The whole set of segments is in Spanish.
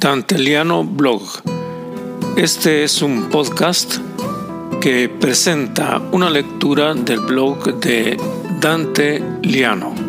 Danteliano Blog. Este es un podcast que presenta una lectura del blog de Dante Liano.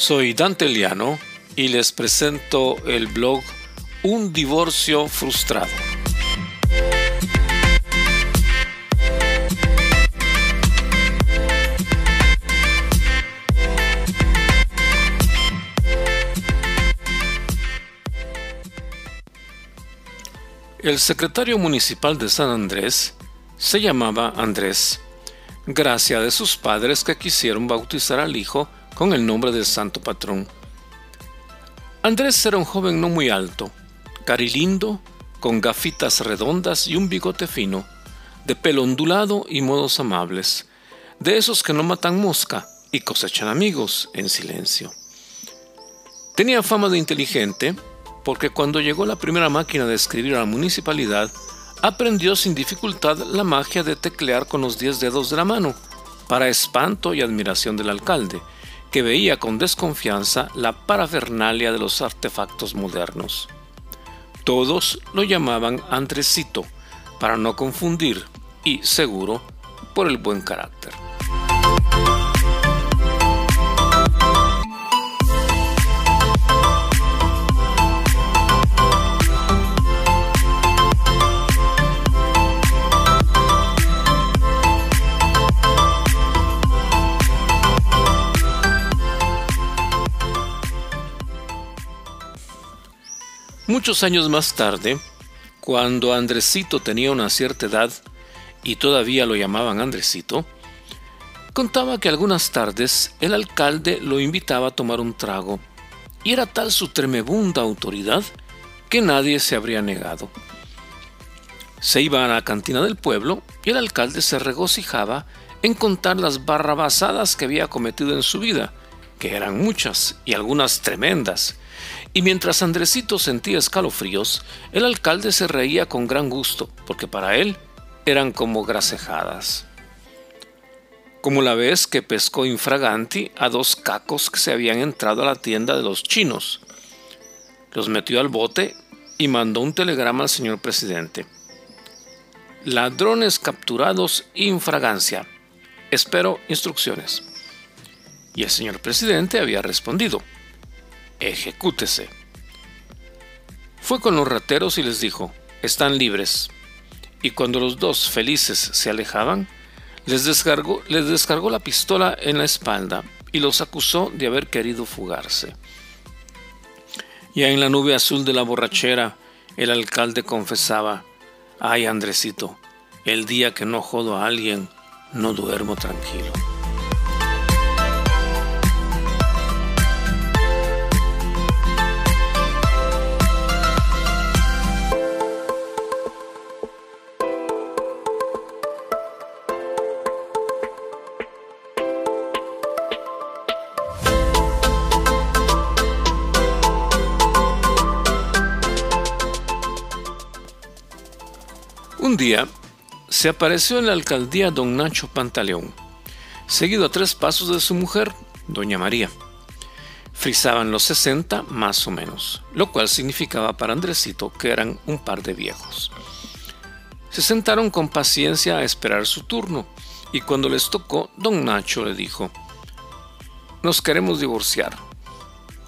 Soy Dante Liano y les presento el blog Un divorcio frustrado. El secretario municipal de San Andrés se llamaba Andrés, gracia de sus padres que quisieron bautizar al hijo con el nombre del santo patrón. Andrés era un joven no muy alto, carilindo, con gafitas redondas y un bigote fino, de pelo ondulado y modos amables, de esos que no matan mosca y cosechan amigos en silencio. Tenía fama de inteligente porque cuando llegó la primera máquina de escribir a la municipalidad, aprendió sin dificultad la magia de teclear con los diez dedos de la mano, para espanto y admiración del alcalde, que veía con desconfianza la parafernalia de los artefactos modernos. Todos lo llamaban Andresito, para no confundir, y seguro, por el buen carácter. Muchos años más tarde, cuando Andresito tenía una cierta edad y todavía lo llamaban Andresito, contaba que algunas tardes el alcalde lo invitaba a tomar un trago y era tal su tremebunda autoridad que nadie se habría negado. Se iba a la cantina del pueblo y el alcalde se regocijaba en contar las barrabasadas que había cometido en su vida, que eran muchas y algunas tremendas, y mientras Andresito sentía escalofríos, el alcalde se reía con gran gusto, porque para él eran como gracejadas. Como la vez que pescó infraganti a dos cacos que se habían entrado a la tienda de los chinos. Los metió al bote y mandó un telegrama al señor presidente. Ladrones capturados infragancia. Espero instrucciones. Y el señor presidente había respondido ejecútese. Fue con los rateros y les dijo, están libres. Y cuando los dos felices se alejaban, les descargó, les descargó la pistola en la espalda y los acusó de haber querido fugarse. Ya en la nube azul de la borrachera, el alcalde confesaba, ay Andresito, el día que no jodo a alguien, no duermo tranquilo. Un día se apareció en la alcaldía don Nacho Pantaleón, seguido a tres pasos de su mujer, doña María. Frisaban los 60 más o menos, lo cual significaba para Andresito que eran un par de viejos. Se sentaron con paciencia a esperar su turno y cuando les tocó, don Nacho le dijo, Nos queremos divorciar.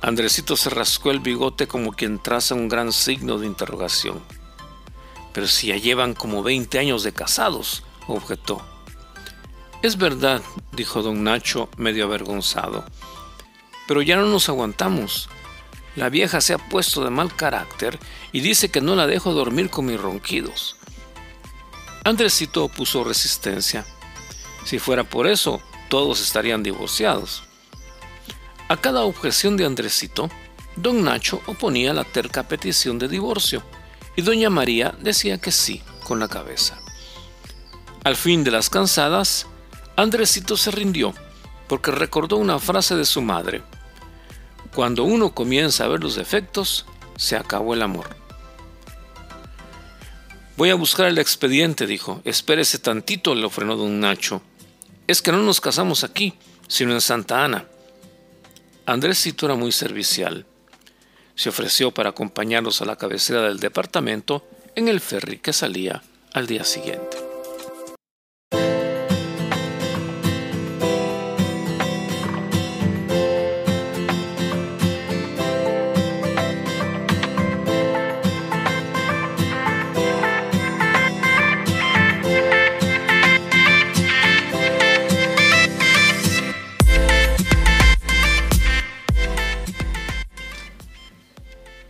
Andresito se rascó el bigote como quien traza un gran signo de interrogación. Pero si ya llevan como 20 años de casados, objetó. Es verdad, dijo don Nacho medio avergonzado. Pero ya no nos aguantamos. La vieja se ha puesto de mal carácter y dice que no la dejo dormir con mis ronquidos. Andresito opuso resistencia. Si fuera por eso, todos estarían divorciados. A cada objeción de Andresito, Don Nacho oponía la terca petición de divorcio y doña María decía que sí con la cabeza. Al fin de las cansadas, Andresito se rindió porque recordó una frase de su madre. Cuando uno comienza a ver los defectos, se acabó el amor. Voy a buscar el expediente, dijo. Espérese tantito, le frenó don Nacho. Es que no nos casamos aquí, sino en Santa Ana. Andresito era muy servicial. Se ofreció para acompañarlos a la cabecera del departamento en el ferry que salía al día siguiente.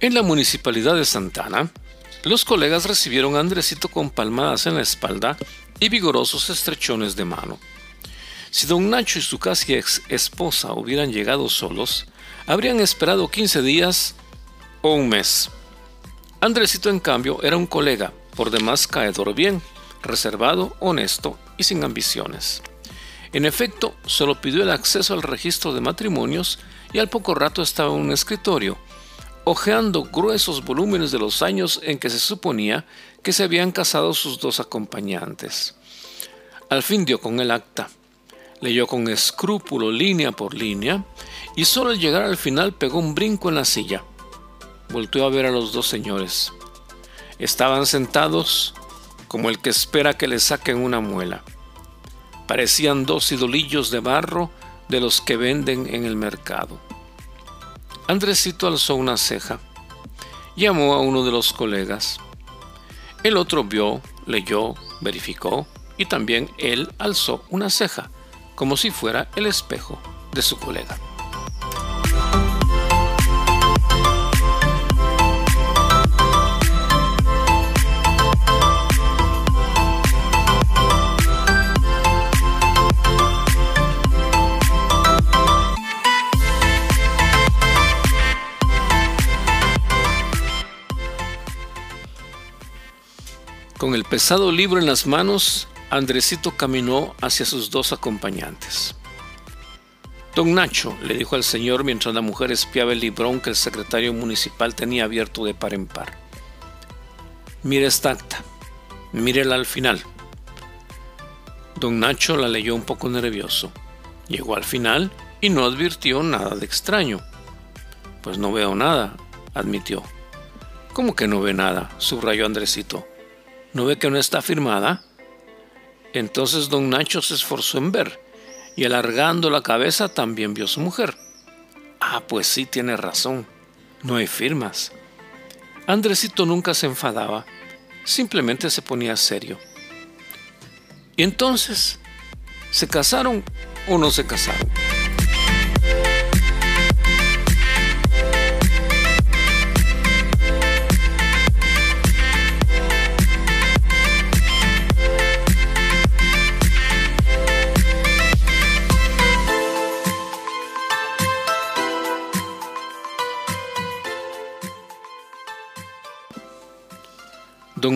En la municipalidad de Santana, los colegas recibieron a Andresito con palmadas en la espalda y vigorosos estrechones de mano. Si don Nacho y su casi ex esposa hubieran llegado solos, habrían esperado 15 días o un mes. Andresito, en cambio, era un colega, por demás caedor bien, reservado, honesto y sin ambiciones. En efecto, solo pidió el acceso al registro de matrimonios y al poco rato estaba en un escritorio, hojeando gruesos volúmenes de los años en que se suponía que se habían casado sus dos acompañantes. Al fin dio con el acta, leyó con escrúpulo línea por línea, y solo al llegar al final pegó un brinco en la silla. Volteó a ver a los dos señores. Estaban sentados como el que espera que le saquen una muela. Parecían dos idolillos de barro de los que venden en el mercado. Andresito alzó una ceja. Llamó a uno de los colegas. El otro vio, leyó, verificó y también él alzó una ceja, como si fuera el espejo de su colega. Con el pesado libro en las manos, Andresito caminó hacia sus dos acompañantes. Don Nacho, le dijo al señor mientras la mujer espiaba el librón que el secretario municipal tenía abierto de par en par. Mire esta acta, mírela al final. Don Nacho la leyó un poco nervioso. Llegó al final y no advirtió nada de extraño. Pues no veo nada, admitió. ¿Cómo que no ve nada? subrayó Andresito. ¿No ve que no está firmada? Entonces don Nacho se esforzó en ver, y alargando la cabeza también vio su mujer. Ah, pues sí, tiene razón. No hay firmas. Andresito nunca se enfadaba, simplemente se ponía serio. Y entonces, ¿se casaron o no se casaron?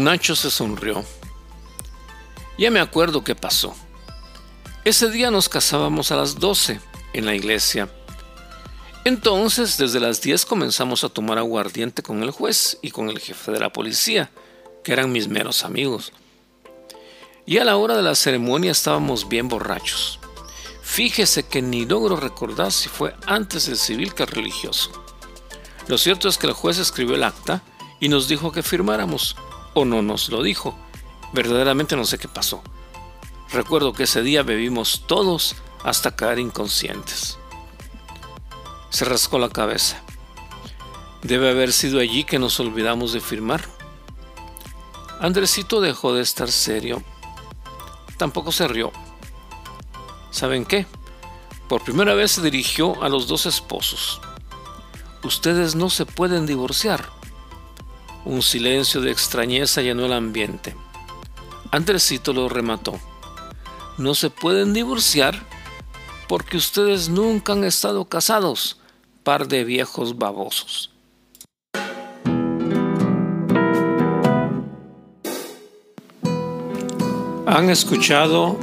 Nacho se sonrió. Ya me acuerdo qué pasó. Ese día nos casábamos a las 12 en la iglesia. Entonces, desde las 10 comenzamos a tomar aguardiente con el juez y con el jefe de la policía, que eran mis meros amigos. Y a la hora de la ceremonia estábamos bien borrachos. Fíjese que ni logro recordar si fue antes el civil que el religioso. Lo cierto es que el juez escribió el acta y nos dijo que firmáramos, o no nos lo dijo. Verdaderamente no sé qué pasó. Recuerdo que ese día bebimos todos hasta caer inconscientes. Se rascó la cabeza. Debe haber sido allí que nos olvidamos de firmar. Andresito dejó de estar serio. Tampoco se rió. ¿Saben qué? Por primera vez se dirigió a los dos esposos. Ustedes no se pueden divorciar. Un silencio de extrañeza llenó el ambiente. Andresito lo remató. No se pueden divorciar porque ustedes nunca han estado casados, par de viejos babosos. Han escuchado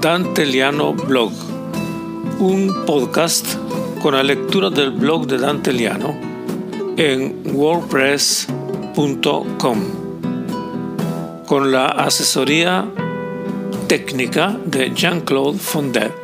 Danteliano Blog, un podcast con la lectura del blog de Danteliano en WordPress.com con la asesoría técnica de Jean-Claude Fondet.